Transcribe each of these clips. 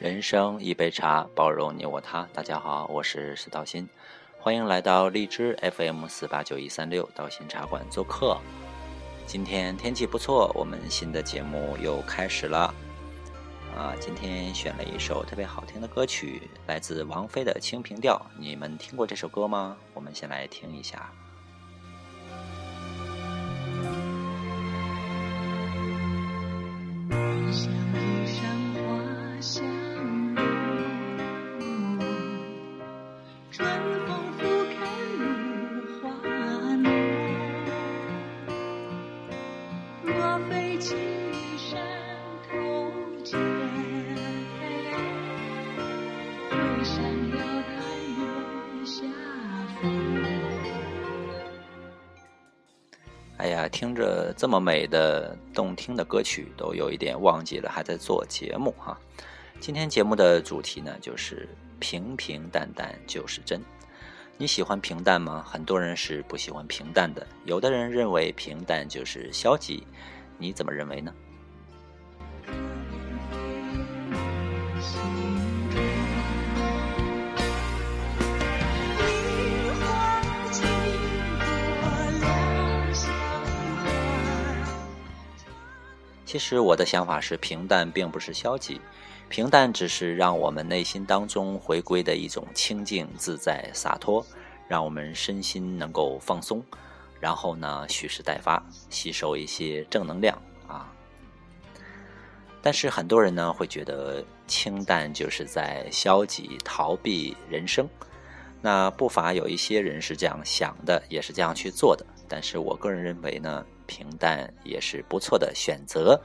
人生一杯茶，包容你我他。大家好，我是石道新，欢迎来到荔枝 FM 四八九一三六道心茶馆做客。今天天气不错，我们新的节目又开始了。啊，今天选了一首特别好听的歌曲，来自王菲的《清平调》。你们听过这首歌吗？我们先来听一下。哎呀，听着这么美的、动听的歌曲，都有一点忘记了还在做节目哈。今天节目的主题呢，就是平平淡淡就是真。你喜欢平淡吗？很多人是不喜欢平淡的，有的人认为平淡就是消极，你怎么认为呢？其实我的想法是，平淡并不是消极，平淡只是让我们内心当中回归的一种清静、自在、洒脱，让我们身心能够放松，然后呢蓄势待发，吸收一些正能量啊。但是很多人呢会觉得清淡就是在消极逃避人生，那不乏有一些人是这样想的，也是这样去做的。但是我个人认为呢。平淡也是不错的选择。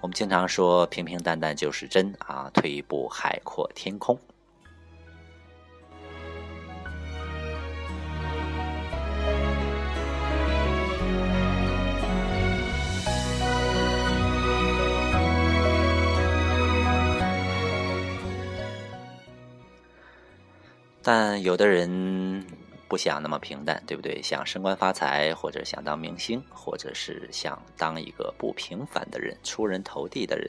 我们经常说“平平淡淡就是真”啊，退一步海阔天空。但有的人。不想那么平淡，对不对？想升官发财，或者想当明星，或者是想当一个不平凡的人、出人头地的人。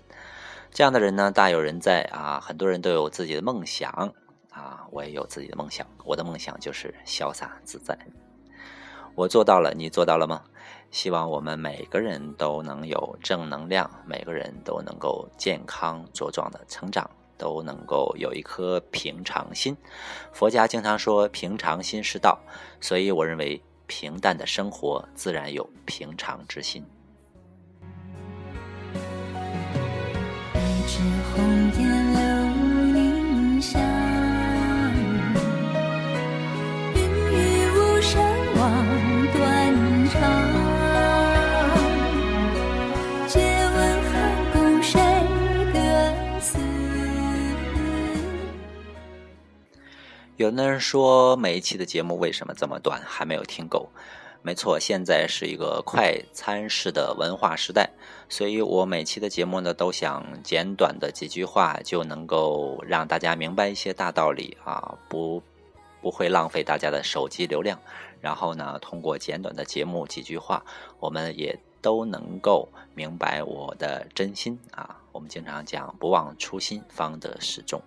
这样的人呢，大有人在啊！很多人都有自己的梦想啊，我也有自己的梦想。我的梦想就是潇洒自在。我做到了，你做到了吗？希望我们每个人都能有正能量，每个人都能够健康茁壮的成长。都能够有一颗平常心。佛家经常说“平常心是道”，所以我认为平淡的生活自然有平常之心。有的人说，每一期的节目为什么这么短？还没有听够。没错，现在是一个快餐式的文化时代，所以我每期的节目呢，都想简短的几句话就能够让大家明白一些大道理啊，不不会浪费大家的手机流量。然后呢，通过简短的节目几句话，我们也都能够明白我的真心啊。我们经常讲，不忘初心，方得始终。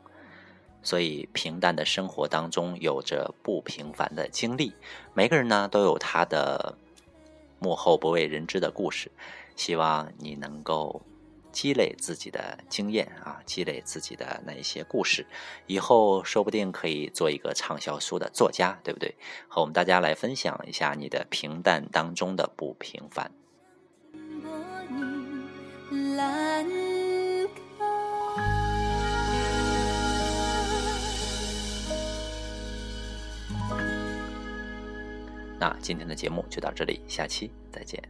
所以，平淡的生活当中有着不平凡的经历，每个人呢都有他的幕后不为人知的故事。希望你能够积累自己的经验啊，积累自己的那一些故事，以后说不定可以做一个畅销书的作家，对不对？和我们大家来分享一下你的平淡当中的不平凡。那今天的节目就到这里，下期再见。